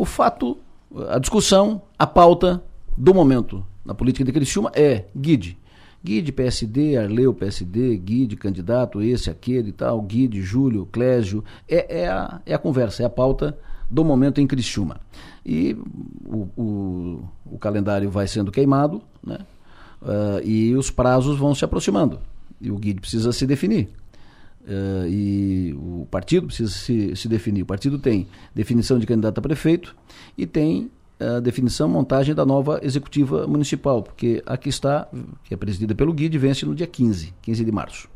o fato, a discussão, a pauta do momento na política de Criciúma é Guide. Guide, PSD, Arleu, PSD, Guide, candidato, esse, aquele e tal, Guide, Júlio, Clésio. É, é, a, é a conversa, é a pauta do momento em Criciúma. E o, o, o calendário vai sendo queimado, né? Uh, e os prazos vão se aproximando. E o Guide precisa se definir. Uh, e o partido precisa se, se definir. O partido tem definição de candidato a prefeito e tem a definição, montagem da nova executiva municipal, porque aqui está, que é presidida pelo Guide, vence no dia 15, 15 de março.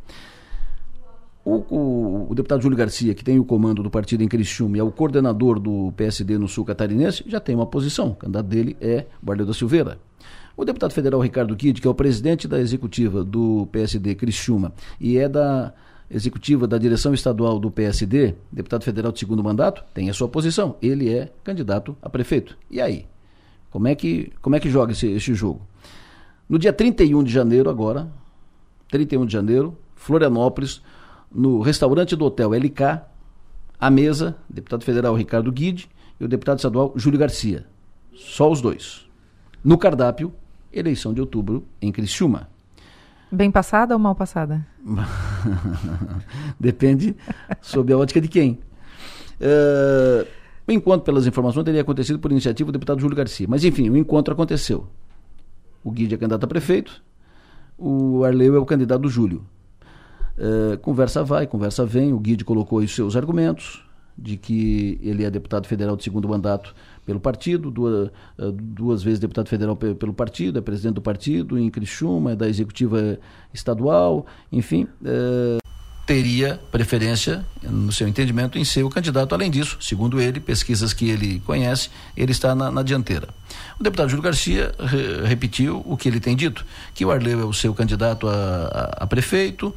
O, o, o, deputado Júlio Garcia, que tem o comando do partido em Criciúma e é o coordenador do PSD no sul catarinense, já tem uma posição. O candidato dele é Barleu da Silveira. O deputado federal Ricardo Guide, que é o presidente da executiva do PSD Criciúma e é da executiva da direção estadual do PSD, deputado federal de segundo mandato, tem a sua posição. Ele é candidato a prefeito. E aí? Como é que, como é que joga esse, esse jogo? No dia 31 de janeiro, agora, 31 de janeiro, Florianópolis, no restaurante do Hotel LK, a mesa, deputado federal Ricardo Guide e o deputado estadual Júlio Garcia. Só os dois. No cardápio, eleição de outubro em Criciúma. Bem passada ou mal passada? Depende sob a ótica de quem. Uh, o encontro, pelas informações, teria acontecido por iniciativa do deputado Júlio Garcia. Mas, enfim, o encontro aconteceu. O Guide é candidato a prefeito, o Arleu é o candidato do Júlio. Uh, conversa vai, conversa vem, o Guide colocou os seus argumentos de que ele é deputado federal de segundo mandato pelo partido, duas, eh, duas vezes deputado federal pelo partido, é presidente do partido em Criciúma, é da executiva estadual, enfim. É, teria preferência, no seu entendimento, em ser o candidato. Além disso, segundo ele, pesquisas que ele conhece, ele está na, na dianteira. O deputado Júlio Garcia re, repetiu o que ele tem dito, que o Arleu é o seu candidato a, a, a prefeito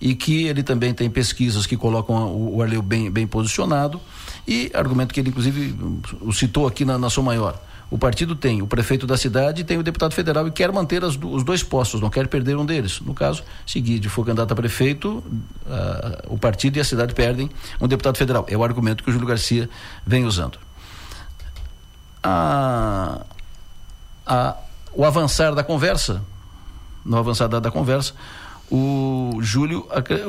e que ele também tem pesquisas que colocam o, o Arleu bem, bem posicionado e argumento que ele, inclusive, o citou aqui na, na sua maior. O partido tem o prefeito da cidade e tem o deputado federal e quer manter os dois postos, não quer perder um deles. No caso, se Guide for candidato a prefeito, uh, o partido e a cidade perdem um deputado federal. É o argumento que o Júlio Garcia vem usando. A, a, o avançar da conversa, no avançar da, da conversa, o Júlio,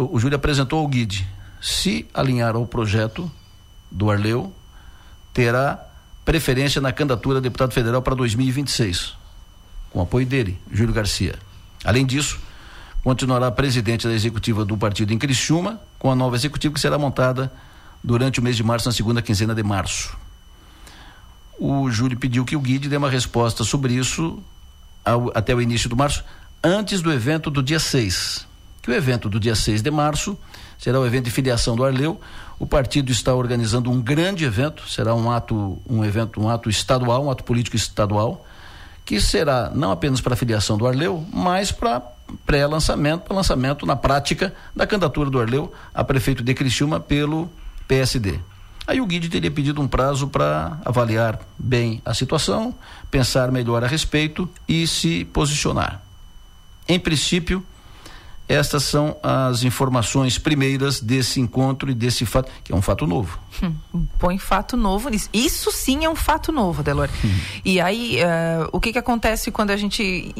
o Júlio apresentou ao Guide. Se alinhar ao projeto, do Arleu terá preferência na candidatura a deputado federal para 2026, com apoio dele, Júlio Garcia. Além disso, continuará presidente da executiva do partido em Criciúma, com a nova executiva que será montada durante o mês de março, na segunda quinzena de março. O Júlio pediu que o Guide dê uma resposta sobre isso ao, até o início do março, antes do evento do dia 6. Que o evento do dia 6 de março será o evento de filiação do Arleu, o partido está organizando um grande evento, será um ato, um evento, um ato estadual, um ato político estadual, que será não apenas para a filiação do Arleu, mas para pré-lançamento, para lançamento na prática da candidatura do Arleu a prefeito de Criciúma pelo PSD. Aí o Guide teria pedido um prazo para avaliar bem a situação, pensar melhor a respeito e se posicionar. Em princípio, estas são as informações primeiras desse encontro e desse fato, que é um fato novo. Hum, põe fato novo nisso. Isso sim é um fato novo, Delor. Hum. E aí, uh, o que, que acontece quando a gente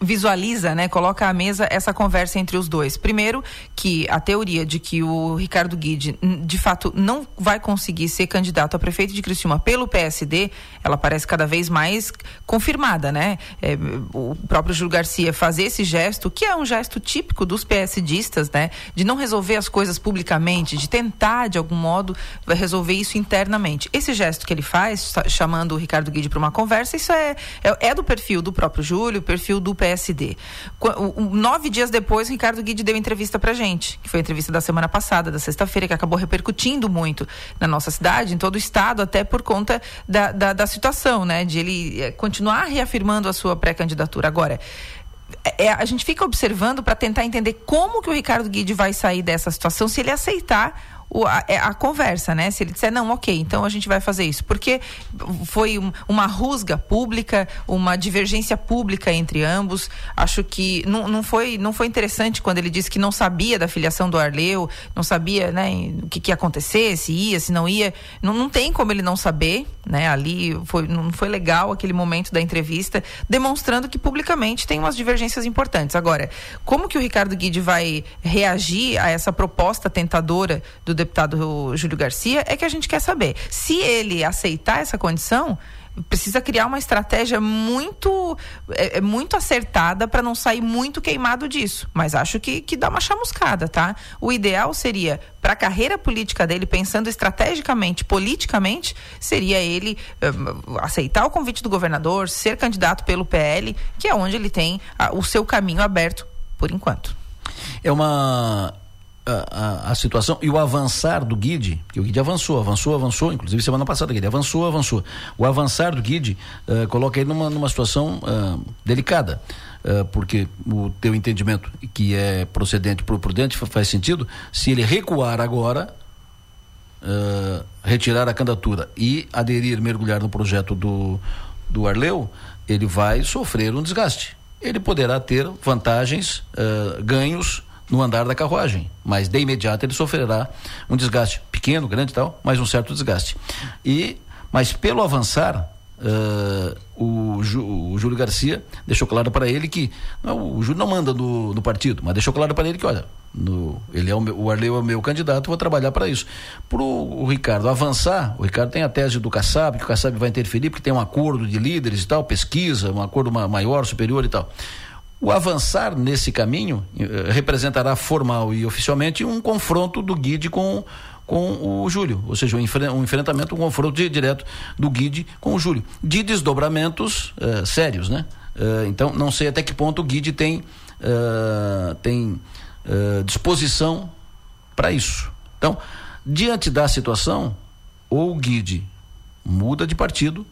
visualiza, né, coloca à mesa essa conversa entre os dois. Primeiro, que a teoria de que o Ricardo Guide, de fato, não vai conseguir ser candidato a prefeito de Criciúma pelo PSD, ela parece cada vez mais confirmada, né? É, o próprio Júlio Garcia fazer esse gesto, que é um gesto típico dos PSDistas, né? De não resolver as coisas publicamente, de tentar, de algum modo, resolver isso internamente. Esse gesto que ele faz, chamando o Ricardo Guide para uma conversa, isso é, é, é do perfil do próprio Júlio, perfil do PSD PSD. Nove dias depois, Ricardo Guide deu entrevista pra gente, que foi a entrevista da semana passada, da sexta-feira, que acabou repercutindo muito na nossa cidade, em todo o estado, até por conta da, da, da situação, né? De ele eh, continuar reafirmando a sua pré-candidatura. Agora, é, a gente fica observando para tentar entender como que o Ricardo Guide vai sair dessa situação se ele aceitar o, a, é a, conversa, né? Se ele disser, não, ok, então a gente vai fazer isso. Porque foi um, uma rusga pública, uma divergência pública entre ambos. Acho que não, não, foi, não foi interessante quando ele disse que não sabia da filiação do Arleu, não sabia né, o que, que ia acontecer, se ia, se não ia. Não, não tem como ele não saber, né? Ali foi, não foi legal aquele momento da entrevista, demonstrando que publicamente tem umas divergências importantes. Agora, como que o Ricardo Guide vai reagir a essa proposta tentadora do deputado Júlio Garcia é que a gente quer saber. Se ele aceitar essa condição, precisa criar uma estratégia muito é, é muito acertada para não sair muito queimado disso. Mas acho que, que dá uma chamuscada, tá? O ideal seria, para a carreira política dele, pensando estrategicamente, politicamente, seria ele um, aceitar o convite do governador, ser candidato pelo PL, que é onde ele tem a, o seu caminho aberto por enquanto. É uma a, a, situação e o avançar do Guide, que o Guide avançou, avançou, avançou, inclusive semana passada, Guide avançou, avançou. O avançar do Guide uh, coloca ele numa, numa situação uh, delicada. Uh, porque o teu entendimento que é procedente por prudente faz sentido, se ele recuar agora, retirar a candidatura e aderir, mergulhar no projeto do, do Arleu, ele vai sofrer um desgaste. Ele poderá ter vantagens, ganhos no andar da carruagem, mas de imediato ele sofrerá um desgaste pequeno, grande e tal, mas um certo desgaste. E mas pelo avançar Uh, o, o, Júlio Garcia deixou claro para ele que não, o Júlio não manda no, partido, mas deixou claro para ele que olha, no, ele é o, meu, o Arleu é o meu candidato, vou trabalhar para isso. Para o Ricardo avançar, o Ricardo tem a tese do Kassab, que o Kassab vai interferir porque tem um acordo de líderes e tal, pesquisa, um acordo maior, superior e tal. O avançar nesse caminho eh, representará formal e oficialmente um confronto do Guide com, com o Júlio, ou seja, um, enfre enfrentamento, um confronto direto do Guide com o Júlio, de desdobramentos eh, sérios, né? Eh, então, não sei até que ponto o Guide tem, tem disposição para isso. Então, diante da situação, ou o Guide muda de partido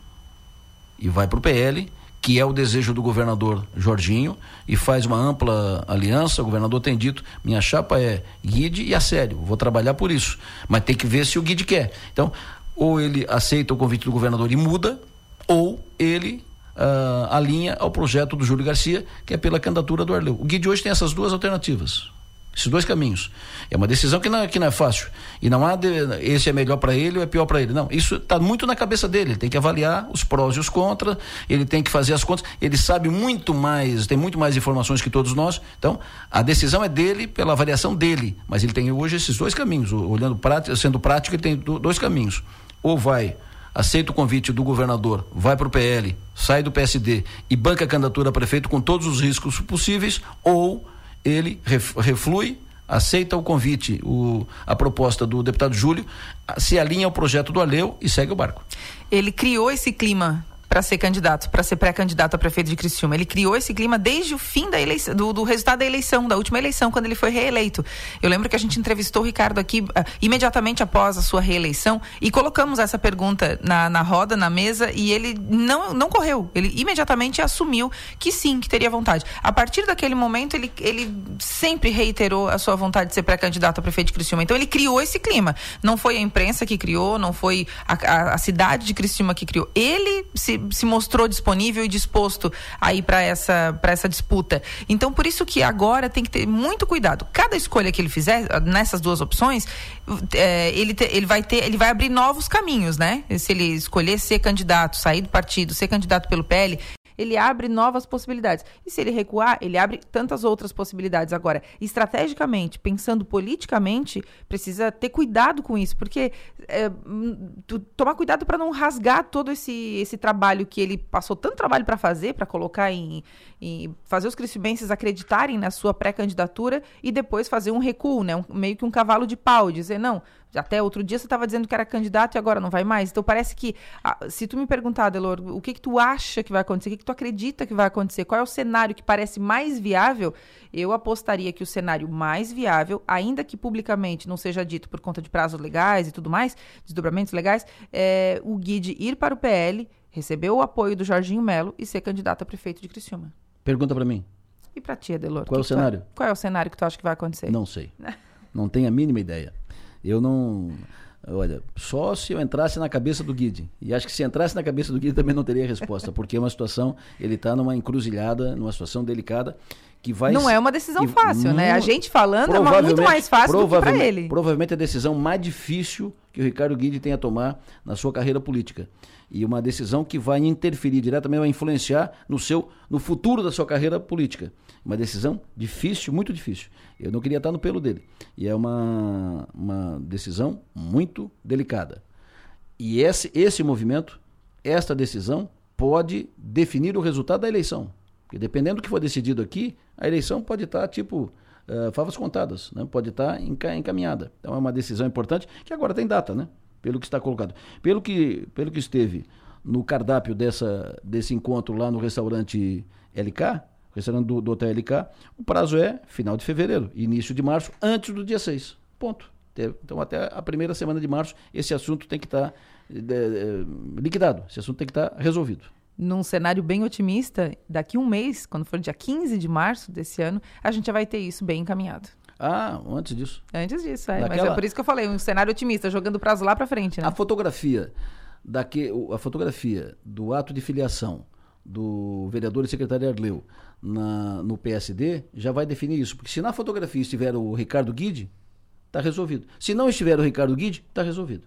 e vai para o PL que é o desejo do governador Jorginho, e faz uma ampla aliança. O governador tem dito: minha chapa é guide e a sério, vou trabalhar por isso. Mas tem que ver se o guide quer. Então, ou ele aceita o convite do governador e muda, ou ele uh, alinha ao projeto do Júlio Garcia, que é pela candidatura do Arleu. O guide hoje tem essas duas alternativas. Esses dois caminhos. É uma decisão que não, é, que não é fácil. E não há de, esse é melhor para ele ou é pior para ele. Não, isso está muito na cabeça dele. Ele tem que avaliar os prós e os contras, ele tem que fazer as contas. Ele sabe muito mais, tem muito mais informações que todos nós. Então, a decisão é dele pela avaliação dele. Mas ele tem hoje esses dois caminhos. Olhando prático, sendo prático, ele tem dois caminhos. Ou vai aceita o convite do governador, vai para o PL, sai do PSD e banca a candidatura a prefeito com todos os riscos possíveis, ou ele reflui, aceita o convite, o, a proposta do deputado Júlio, se alinha ao projeto do Aleu e segue o barco. Ele criou esse clima para ser candidato, para ser pré-candidato a prefeito de Criciúma. Ele criou esse clima desde o fim da eleição, do, do, resultado da eleição, da última eleição, quando ele foi reeleito. Eu lembro que a gente entrevistou o Ricardo aqui uh, imediatamente após a sua reeleição e colocamos essa pergunta na, na roda, na mesa, e ele não, não correu. Ele imediatamente assumiu que sim, que teria vontade. A partir daquele momento, ele, ele sempre reiterou a sua vontade de ser pré-candidato a prefeito de Criciúma. Então, ele criou esse clima. Não foi a imprensa que criou, não foi a, a, a cidade de Criciúma que criou. Ele se se mostrou disponível e disposto a ir para essa, essa disputa. Então, por isso que agora tem que ter muito cuidado. Cada escolha que ele fizer, nessas duas opções, é, ele, te, ele vai ter, ele vai abrir novos caminhos, né? Se ele escolher ser candidato, sair do partido, ser candidato pelo PL, ele abre novas possibilidades. E se ele recuar, ele abre tantas outras possibilidades. Agora, estrategicamente, pensando politicamente, precisa ter cuidado com isso, porque é, tu, tomar cuidado para não rasgar todo esse, esse trabalho que ele passou tanto trabalho para fazer, para colocar em, em, fazer os cristibenses acreditarem na sua pré-candidatura e depois fazer um recuo, né? Um, meio que um cavalo de pau, dizer, não, até outro dia você estava dizendo que era candidato e agora não vai mais. Então parece que, se tu me perguntar, Delor, o que que tu acha que vai acontecer, o que que tu acredita que vai acontecer, qual é o cenário que parece mais viável, eu apostaria que o cenário mais viável, ainda que publicamente não seja dito por conta de prazos legais e tudo mais, desdobramentos legais, é o Guide ir para o PL, receber o apoio do Jorginho Melo e ser candidato a prefeito de Criciúma. Pergunta para mim. E para ti, Adelor? Qual é o cenário? Qual é o cenário que tu acha que vai acontecer? Não sei. não tenho a mínima ideia. Eu não. Olha, só se eu entrasse na cabeça do Guide. E acho que se entrasse na cabeça do Guide também não teria resposta, porque é uma situação, ele está numa encruzilhada, numa situação delicada, que vai... Não é uma decisão fácil, né? A gente falando é muito mais fácil do que para ele. Provavelmente a decisão mais difícil que o Ricardo Guide tem a tomar na sua carreira política. E uma decisão que vai interferir diretamente, vai influenciar no, seu, no futuro da sua carreira política. Uma decisão difícil, muito difícil. Eu não queria estar no pelo dele. E é uma, uma decisão muito delicada. E esse, esse movimento, esta decisão, pode definir o resultado da eleição. Porque dependendo do que for decidido aqui, a eleição pode estar tipo uh, favas contadas, né? pode estar encaminhada. Então é uma decisão importante que agora tem data, né? Pelo que está colocado. Pelo que, pelo que esteve no cardápio dessa, desse encontro lá no restaurante LK, restaurante do, do Hotel LK, o prazo é final de fevereiro, início de março, antes do dia 6. Ponto. Então, até a primeira semana de março, esse assunto tem que estar tá, é, é, liquidado, esse assunto tem que estar tá resolvido. Num cenário bem otimista, daqui um mês, quando for dia 15 de março desse ano, a gente já vai ter isso bem encaminhado. Ah, antes disso. Antes disso, é. Daquela... Mas é por isso que eu falei, um cenário otimista, jogando o prazo lá para frente, né? A fotografia, daqui, a fotografia do ato de filiação do vereador e secretário Arleu na, no PSD já vai definir isso. Porque se na fotografia estiver o Ricardo Guide, está resolvido. Se não estiver o Ricardo Guide, está resolvido.